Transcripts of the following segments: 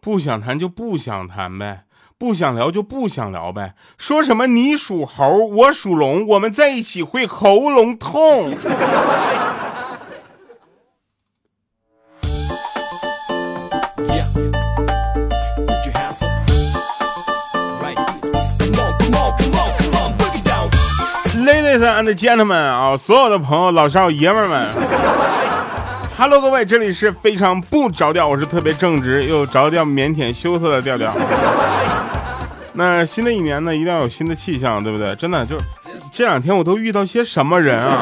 不想谈就不想谈呗，不想聊就不想聊呗。说什么你属猴，我属龙，我们在一起会喉咙痛。Ladies and gentlemen 啊，所有的朋友、老少爷们们，Hello，各位，这里是非常不着调，我是特别正直又着调、腼腆、羞涩的调调。那新的一年呢，一定要有新的气象，对不对？真的，就这两天我都遇到些什么人啊？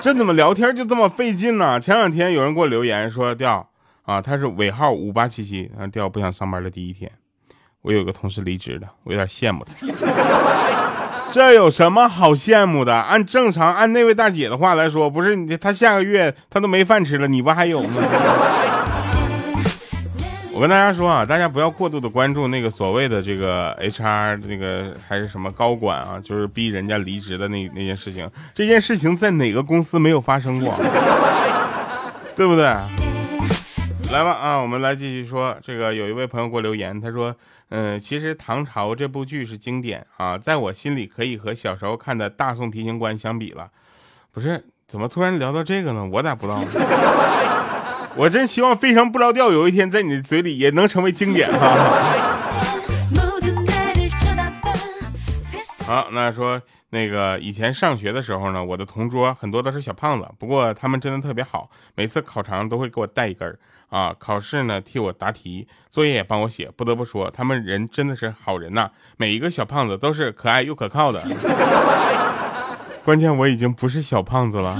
这怎么聊天就这么费劲呢？前两天有人给我留言说，调啊，他是尾号五八七七，调不想上班的第一天，我有个同事离职了，我有点羡慕他。这有什么好羡慕的？按正常，按那位大姐的话来说，不是你她下个月她都没饭吃了，你不还有吗？我跟大家说啊，大家不要过度的关注那个所谓的这个 HR 那个还是什么高管啊，就是逼人家离职的那那件事情。这件事情在哪个公司没有发生过？对不对？来吧啊，我们来继续说这个。有一位朋友给我留言，他说：“嗯，其实唐朝这部剧是经典啊，在我心里可以和小时候看的大宋提刑官相比了。”不是，怎么突然聊到这个呢？我咋不知道？我真希望非常不着调，有一天在你的嘴里也能成为经典哈。好，那说那个以前上学的时候呢，我的同桌很多都是小胖子，不过他们真的特别好，每次烤肠都会给我带一根儿。啊，考试呢替我答题，作业也帮我写。不得不说，他们人真的是好人呐，每一个小胖子都是可爱又可靠的。关键我已经不是小胖子了。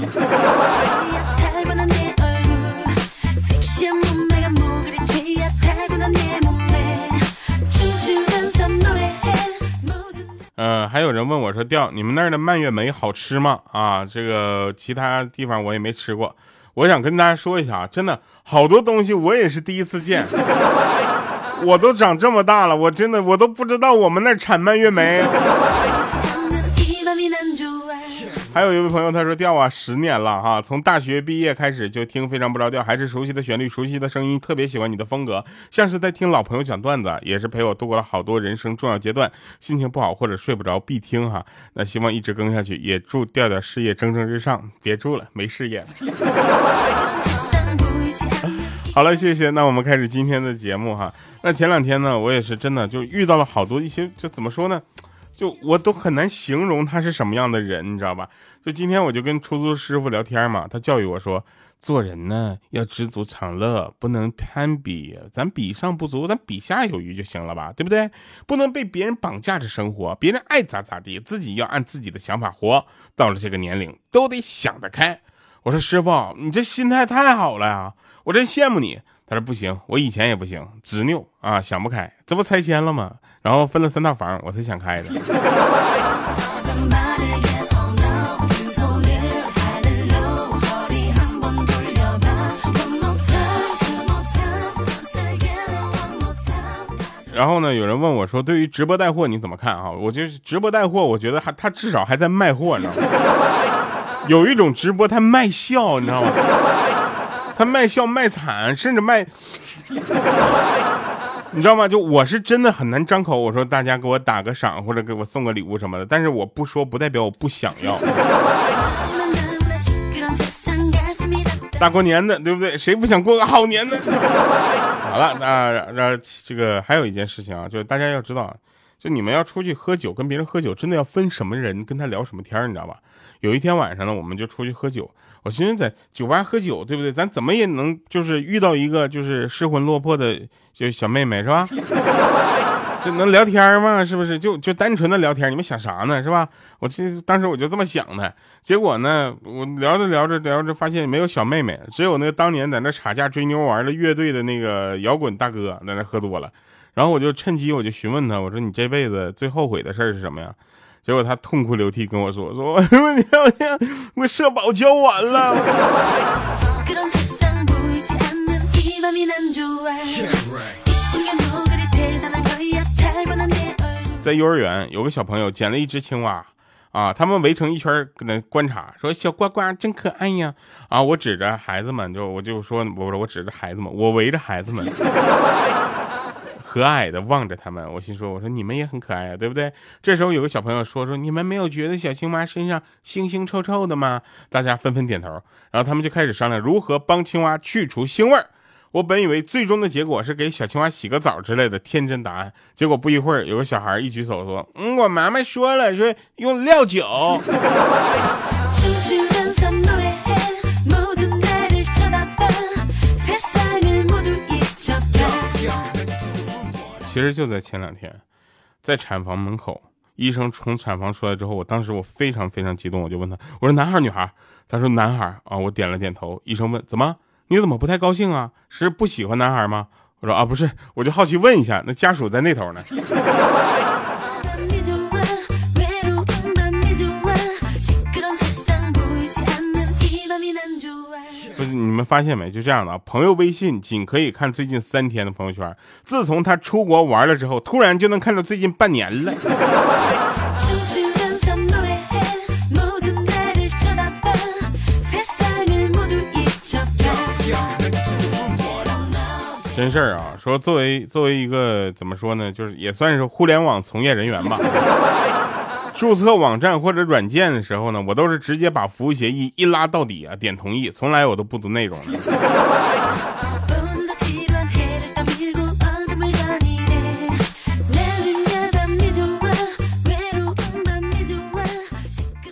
嗯，还有人问我说：“调你们那儿的蔓越莓好吃吗？”啊，这个其他地方我也没吃过。我想跟大家说一下啊，真的好多东西我也是第一次见，我都长这么大了，我真的我都不知道我们那产蔓越莓。还有一位朋友他说调啊，十年了哈，从大学毕业开始就听非常不着调，还是熟悉的旋律，熟悉的声音，特别喜欢你的风格，像是在听老朋友讲段子，也是陪我度过了好多人生重要阶段，心情不好或者睡不着必听哈。那希望一直更下去，也祝调调事业蒸蒸日上，别住了，没事业。好了，谢谢。那我们开始今天的节目哈。那前两天呢，我也是真的就遇到了好多一些，就怎么说呢？就我都很难形容他是什么样的人，你知道吧？就今天我就跟出租师傅聊天嘛，他教育我说，做人呢要知足常乐，不能攀比，咱比上不足，咱比下有余就行了吧，对不对？不能被别人绑架着生活，别人爱咋咋地，自己要按自己的想法活。到了这个年龄，都得想得开。我说师傅，你这心态太好了呀，我真羡慕你。他说不行，我以前也不行，执拗啊，想不开，这不拆迁了吗？然后分了三套房，我才想开的。然后呢，有人问我说，对于直播带货你怎么看啊？我就是直播带货，我觉得还他至少还在卖货，你知道吗？有一种直播他卖笑，你知道吗？他卖笑卖惨，甚至卖，你知道吗？就我是真的很难张口，我说大家给我打个赏或者给我送个礼物什么的，但是我不说不代表我不想要。大过年的，对不对？谁不想过个好年呢？好了，那那这个还有一件事情啊，就是大家要知道，就你们要出去喝酒，跟别人喝酒，真的要分什么人，跟他聊什么天你知道吧？有一天晚上呢，我们就出去喝酒。我寻思在酒吧喝酒，对不对？咱怎么也能就是遇到一个就是失魂落魄的就小妹妹是吧？就能聊天吗？是不是？就就单纯的聊天，你们想啥呢？是吧？我其实当时我就这么想的。结果呢，我聊着聊着聊着，发现没有小妹妹，只有那个当年在那吵架追妞玩的乐队的那个摇滚大哥在那喝多了。然后我就趁机我就询问他，我说你这辈子最后悔的事儿是什么呀？结果他痛哭流涕跟我说：“说我我我社保交完了。”在幼儿园有个小朋友捡了一只青蛙，啊，他们围成一圈搁那观察，说小呱呱真可爱呀，啊，我指着孩子们就我就说我说我指着孩子们，我围着孩子们。和蔼的望着他们。我心说，我说你们也很可爱啊，对不对？这时候有个小朋友说说，你们没有觉得小青蛙身上腥腥臭臭的吗？大家纷纷点头，然后他们就开始商量如何帮青蛙去除腥味儿。我本以为最终的结果是给小青蛙洗个澡之类的天真答案，结果不一会儿，有个小孩一举手说：“嗯，我妈妈说了，说用料酒。” 其实就在前两天，在产房门口，医生从产房出来之后，我当时我非常非常激动，我就问他：“我说男孩女孩？”他说：“男孩。”啊，我点了点头。医生问：“怎么？”你怎么不太高兴啊？是不喜欢男孩吗？我说啊，不是，我就好奇问一下，那家属在那头呢。发现没？就这样的啊，朋友微信仅可以看最近三天的朋友圈，自从他出国玩了之后，突然就能看到最近半年了。真事儿啊！说作为作为一个怎么说呢，就是也算是互联网从业人员吧。注册网站或者软件的时候呢，我都是直接把服务协议一拉到底啊，点同意，从来我都不读内容。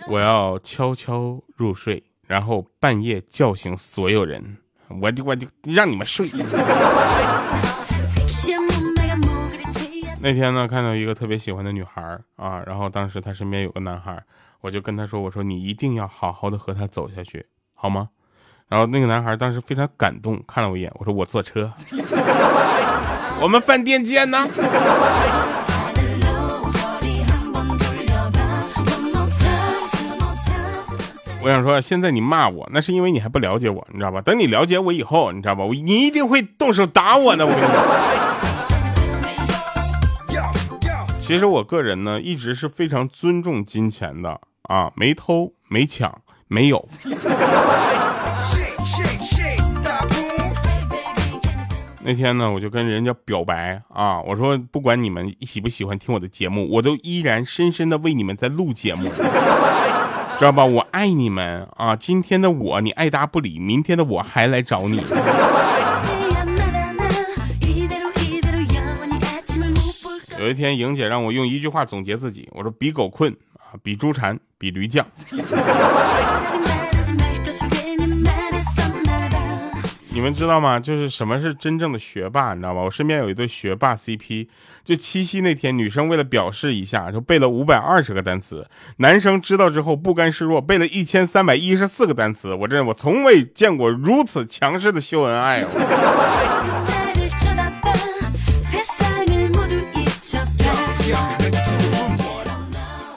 我要悄悄入睡，然后半夜叫醒所有人。我就我就让你们睡。那天呢，看到一个特别喜欢的女孩啊，然后当时她身边有个男孩，我就跟他说：“我说你一定要好好的和她走下去，好吗？”然后那个男孩当时非常感动，看了我一眼，我说：“我坐车，我们饭店见呢。”我想说，现在你骂我，那是因为你还不了解我，你知道吧？等你了解我以后，你知道吧？我你一定会动手打我的。我跟你说，其实我个人呢，一直是非常尊重金钱的啊，没偷没抢，没有。那天呢，我就跟人家表白啊，我说不管你们喜不喜欢听我的节目，我都依然深深的为你们在录节目。知道吧？我爱你们啊！今天的我你爱答不理，明天的我还来找你。有一天，莹姐让我用一句话总结自己，我说：比狗困啊，比猪馋，比驴犟。你们知道吗？就是什么是真正的学霸，你知道吧？我身边有一对学霸 CP，就七夕那天，女生为了表示一下，就背了五百二十个单词，男生知道之后不甘示弱，背了一千三百一十四个单词。我这我从未见过如此强势的秀恩爱。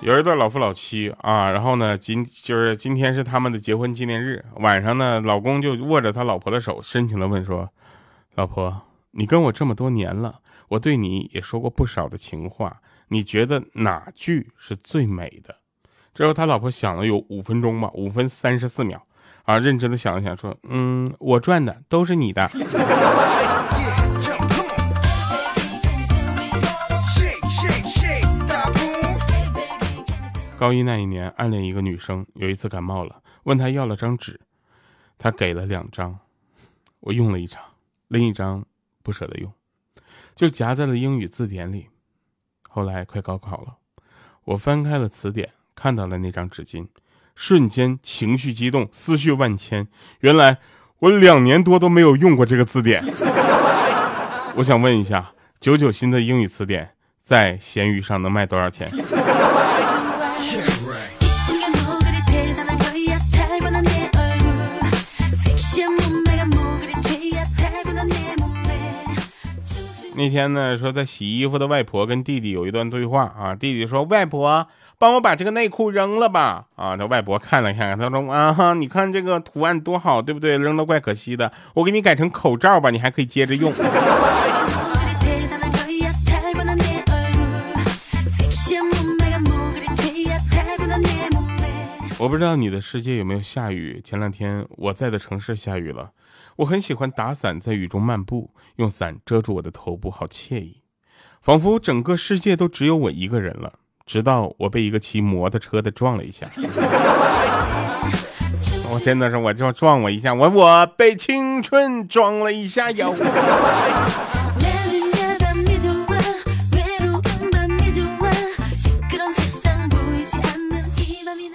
有一对老夫老妻啊，然后呢，今就是今天是他们的结婚纪念日，晚上呢，老公就握着他老婆的手，深情的问说：“老婆，你跟我这么多年了，我对你也说过不少的情话，你觉得哪句是最美的？”之后他老婆想了有五分钟吧，五分三十四秒啊，认真的想了想，说：“嗯，我赚的都是你的。”高一那一年，暗恋一个女生，有一次感冒了，问她要了张纸，她给了两张，我用了一张，另一张不舍得用，就夹在了英语字典里。后来快高考了，我翻开了词典，看到了那张纸巾，瞬间情绪激动，思绪万千。原来我两年多都没有用过这个字典。我想问一下，九九新的英语词典在闲鱼上能卖多少钱？那天呢，说在洗衣服的外婆跟弟弟有一段对话啊。弟弟说：“外婆，帮我把这个内裤扔了吧。”啊，这外婆看了看，他说：“啊哈，你看这个图案多好，对不对？扔了怪可惜的。我给你改成口罩吧，你还可以接着用。” 我不知道你的世界有没有下雨。前两天我在的城市下雨了，我很喜欢打伞在雨中漫步，用伞遮住我的头部，好惬意。仿佛整个世界都只有我一个人了。直到我被一个骑摩托车的撞了一下，我真的是我就撞我一下，我我被青春撞了一下腰。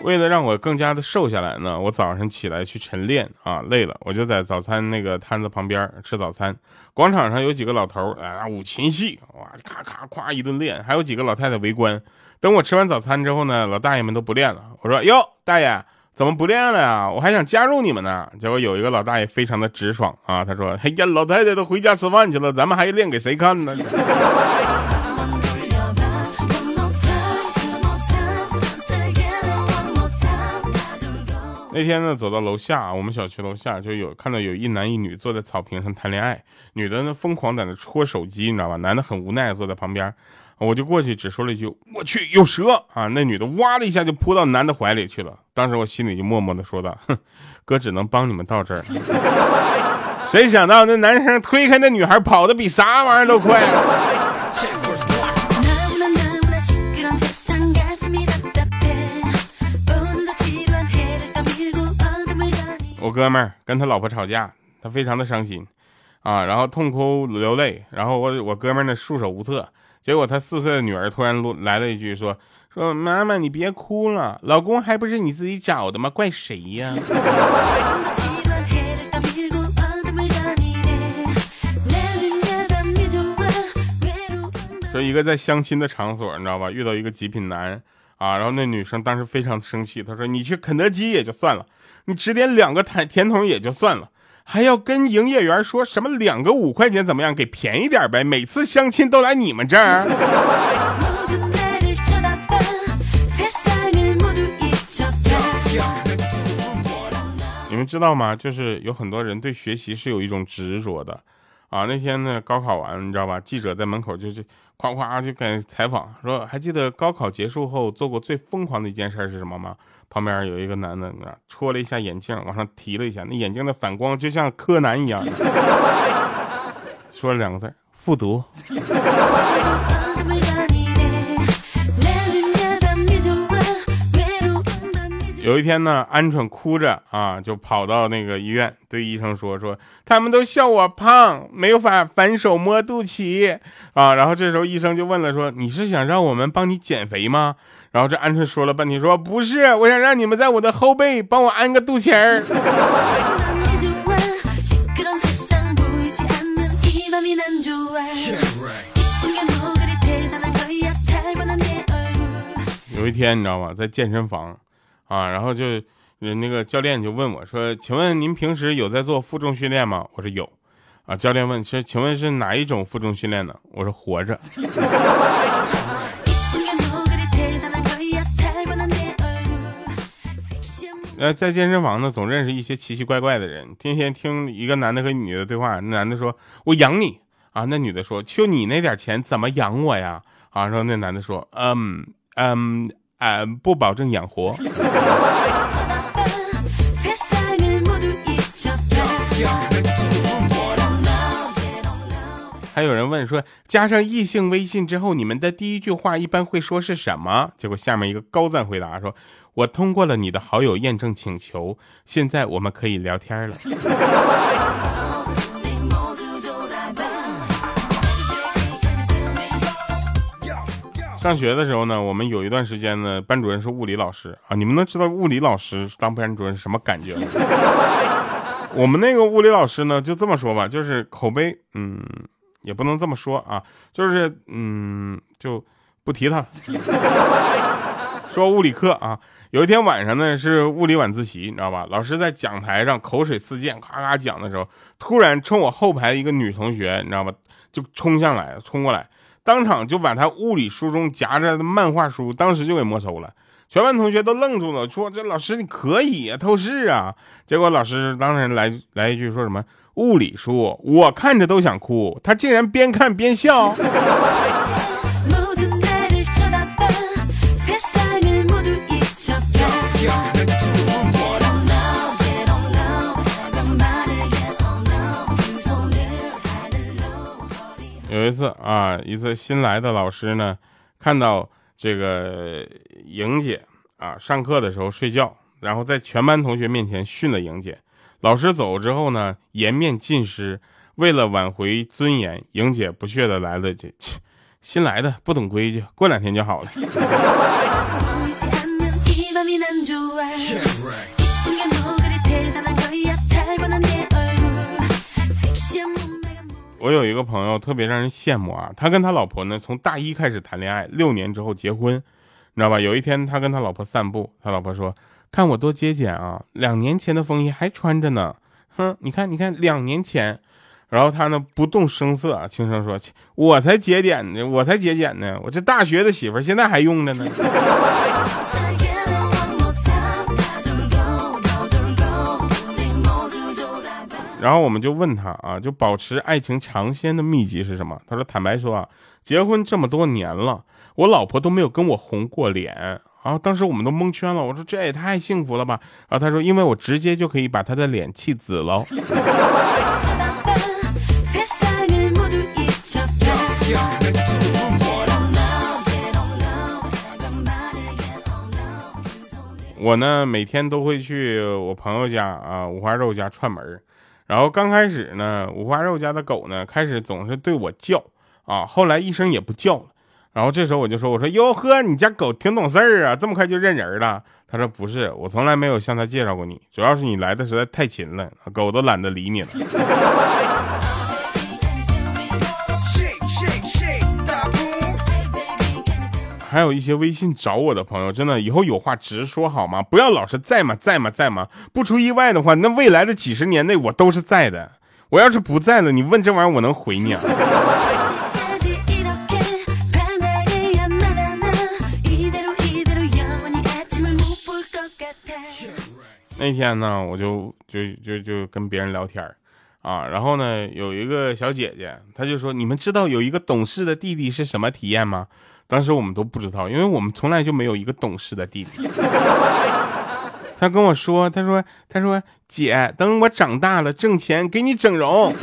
为了让我更加的瘦下来呢，我早上起来去晨练啊，累了我就在早餐那个摊子旁边吃早餐。广场上有几个老头啊，舞琴戏，哇，咔咔夸一顿练，还有几个老太太围观。等我吃完早餐之后呢，老大爷们都不练了。我说哟，大爷怎么不练了呀？我还想加入你们呢。结果有一个老大爷非常的直爽啊，他说：“哎呀，老太太都回家吃饭去了，咱们还练给谁看呢？”那天呢，走到楼下，我们小区楼下就有看到有一男一女坐在草坪上谈恋爱，女的呢疯狂在那戳手机，你知道吧？男的很无奈坐在旁边，我就过去只说了一句：“我去，有蛇啊！”那女的哇的一下就扑到男的怀里去了。当时我心里就默默的说道：“哼，哥只能帮你们到这儿。”谁想到那男生推开那女孩，跑的比啥玩意儿都快。我哥们儿跟他老婆吵架，他非常的伤心，啊，然后痛哭流泪，然后我我哥们儿呢束手无策，结果他四岁的女儿突然来了一句说说妈妈你别哭了，老公还不是你自己找的吗？怪谁呀？说一个在相亲的场所，你知道吧？遇到一个极品男。啊，然后那女生当时非常生气，她说：“你去肯德基也就算了，你只点两个甜甜筒也就算了，还要跟营业员说什么两个五块钱怎么样，给便宜点呗？每次相亲都来你们这儿。”你们知道吗？就是有很多人对学习是有一种执着的。啊，那天呢，高考完，你知道吧？记者在门口就就夸夸就给采访，说还记得高考结束后做过最疯狂的一件事是什么吗？旁边有一个男的，戳了一下眼镜，往上提了一下，那眼镜的反光就像柯南一样，说了两个字：复读。有一天呢，鹌鹑哭着啊，就跑到那个医院，对医生说：“说他们都笑我胖，没有法反手摸肚脐啊。”然后这时候医生就问了：“说你是想让我们帮你减肥吗？”然后这鹌鹑说了半天说：“不是，我想让你们在我的后背帮我安个肚脐儿。”有一天你知道吗，在健身房。啊，然后就，那个教练就问我说：“请问您平时有在做负重训练吗？”我说有。啊，教练问说：“请问是哪一种负重训练呢？”我说：“活着。”呃，在健身房呢，总认识一些奇奇怪怪的人。天天听一个男的和女的对话，那男的说：“我养你啊。”那女的说：“就你那点钱，怎么养我呀？”啊，然后那男的说：“嗯嗯。”俺，不保证养活。还有人问说，加上异性微信之后，你们的第一句话一般会说是什么？结果下面一个高赞回答说：“我通过了你的好友验证请求，现在我们可以聊天了。”上学的时候呢，我们有一段时间呢，班主任是物理老师啊。你们能知道物理老师当班主任是什么感觉吗？我们那个物理老师呢，就这么说吧，就是口碑，嗯，也不能这么说啊，就是嗯，就不提他。说物理课啊，有一天晚上呢，是物理晚自习，你知道吧？老师在讲台上口水四溅，咔咔讲的时候，突然冲我后排一个女同学，你知道吧，就冲向来，冲过来。当场就把他物理书中夹着的漫画书，当时就给没收了。全班同学都愣住了，说：“这老师你可以啊，透视啊！”结果老师当时来来一句说什么：“物理书，我看着都想哭。”他竟然边看边笑。一次啊，一次新来的老师呢，看到这个莹姐啊上课的时候睡觉，然后在全班同学面前训了莹姐。老师走之后呢，颜面尽失。为了挽回尊严，莹姐不屑的来了句：“新来的不懂规矩，过两天就好了。”我有一个朋友特别让人羡慕啊，他跟他老婆呢从大一开始谈恋爱，六年之后结婚，你知道吧？有一天他跟他老婆散步，他老婆说：“看我多节俭啊，两年前的风衣还穿着呢。”哼，你看，你看，两年前，然后他呢不动声色啊，轻声说：“我才节俭呢，我才节俭呢，我这大学的媳妇现在还用着呢。”然后我们就问他啊，就保持爱情长鲜的秘籍是什么？他说：“坦白说啊，结婚这么多年了，我老婆都没有跟我红过脸。”然后当时我们都蒙圈了，我说：“这也太幸福了吧！”然后他说：“因为我直接就可以把他的脸气紫了。”我呢，每天都会去我朋友家啊，五花肉家串门儿然后刚开始呢，五花肉家的狗呢，开始总是对我叫啊，后来一声也不叫了。然后这时候我就说：“我说哟呵，你家狗挺懂事儿啊，这么快就认人了。”他说：“不是，我从来没有向他介绍过你，主要是你来的实在太勤了，狗都懒得理你了。”还有一些微信找我的朋友，真的以后有话直说好吗？不要老是在吗在吗在吗？不出意外的话，那未来的几十年内我都是在的。我要是不在了，你问这玩意儿我能回你啊？那天呢，我就就就就跟别人聊天啊，然后呢，有一个小姐姐，她就说：“你们知道有一个懂事的弟弟是什么体验吗？”当时我们都不知道，因为我们从来就没有一个懂事的弟弟。他跟我说：“他说，他说，姐，等我长大了挣钱给你整容。”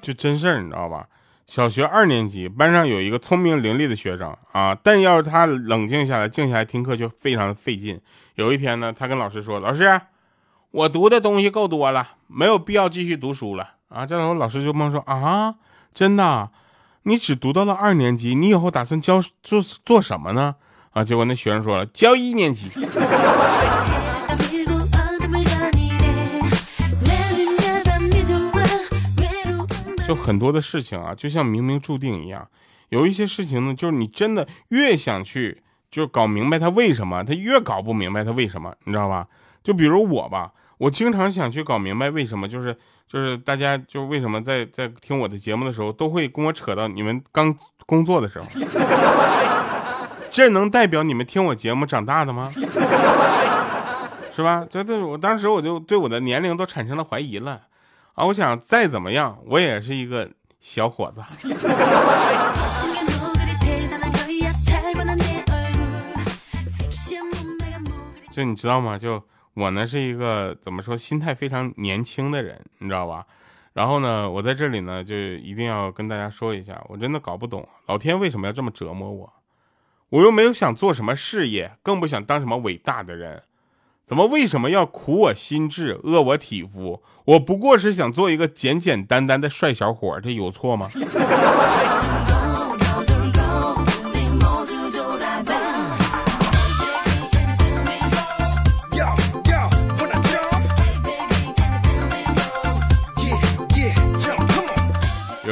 就真事儿，你知道吧？小学二年级，班上有一个聪明伶俐的学生啊，但要是他冷静下来、静下来听课，就非常的费劲。有一天呢，他跟老师说：“老师，我读的东西够多了，没有必要继续读书了。”啊，这时候老师就懵说：“啊，真的？你只读到了二年级，你以后打算教做做什么呢？”啊，结果那学生说了：“教一年级。” 就很多的事情啊，就像冥冥注定一样。有一些事情呢，就是你真的越想去，就是搞明白他为什么，他越搞不明白他为什么，你知道吧？就比如我吧，我经常想去搞明白为什么，就是就是大家就为什么在在听我的节目的时候，都会跟我扯到你们刚工作的时候，这能代表你们听我节目长大的吗？是吧？这这，我当时我就对我的年龄都产生了怀疑了。啊，我想再怎么样，我也是一个小伙子。就你知道吗？就我呢是一个怎么说，心态非常年轻的人，你知道吧？然后呢，我在这里呢就一定要跟大家说一下，我真的搞不懂老天为什么要这么折磨我，我又没有想做什么事业，更不想当什么伟大的人。怎么？为什么要苦我心智，饿我体肤？我不过是想做一个简简单单的帅小伙，这有错吗？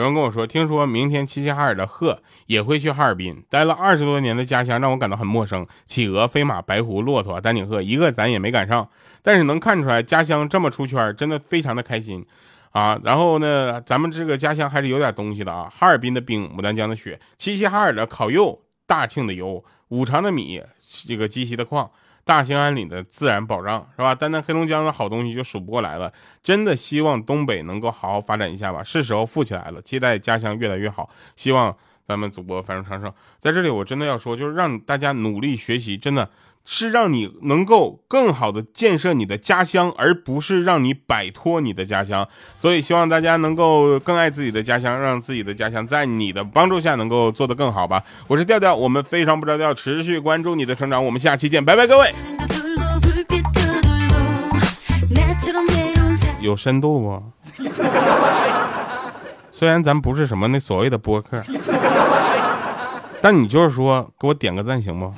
人跟我说，听说明天齐齐哈尔的鹤也会去哈尔滨，待了二十多年的家乡让我感到很陌生。企鹅、飞马、白狐、骆驼、丹顶鹤，一个咱也没赶上。但是能看出来，家乡这么出圈，真的非常的开心啊！然后呢，咱们这个家乡还是有点东西的啊。哈尔滨的冰，牡丹江的雪，齐齐哈尔的烤肉，大庆的油，五常的米，这个鸡西的矿。大兴安岭的自然保障是吧？单单黑龙江的好东西就数不过来了，真的希望东北能够好好发展一下吧，是时候富起来了。期待家乡越来越好，希望咱们祖国繁荣昌盛。在这里，我真的要说，就是让大家努力学习，真的是让你能够更好的建设你的家乡，而不是让你摆脱你的家乡。所以，希望大家能够更爱自己的家乡，让自己的家乡在你的帮助下能够做得更好吧。我是调调，我们非常不着调，持续关注你的成长，我们下期见，拜拜，各位。有深度不？虽然咱不是什么那所谓的播客，但你就是说给我点个赞行不？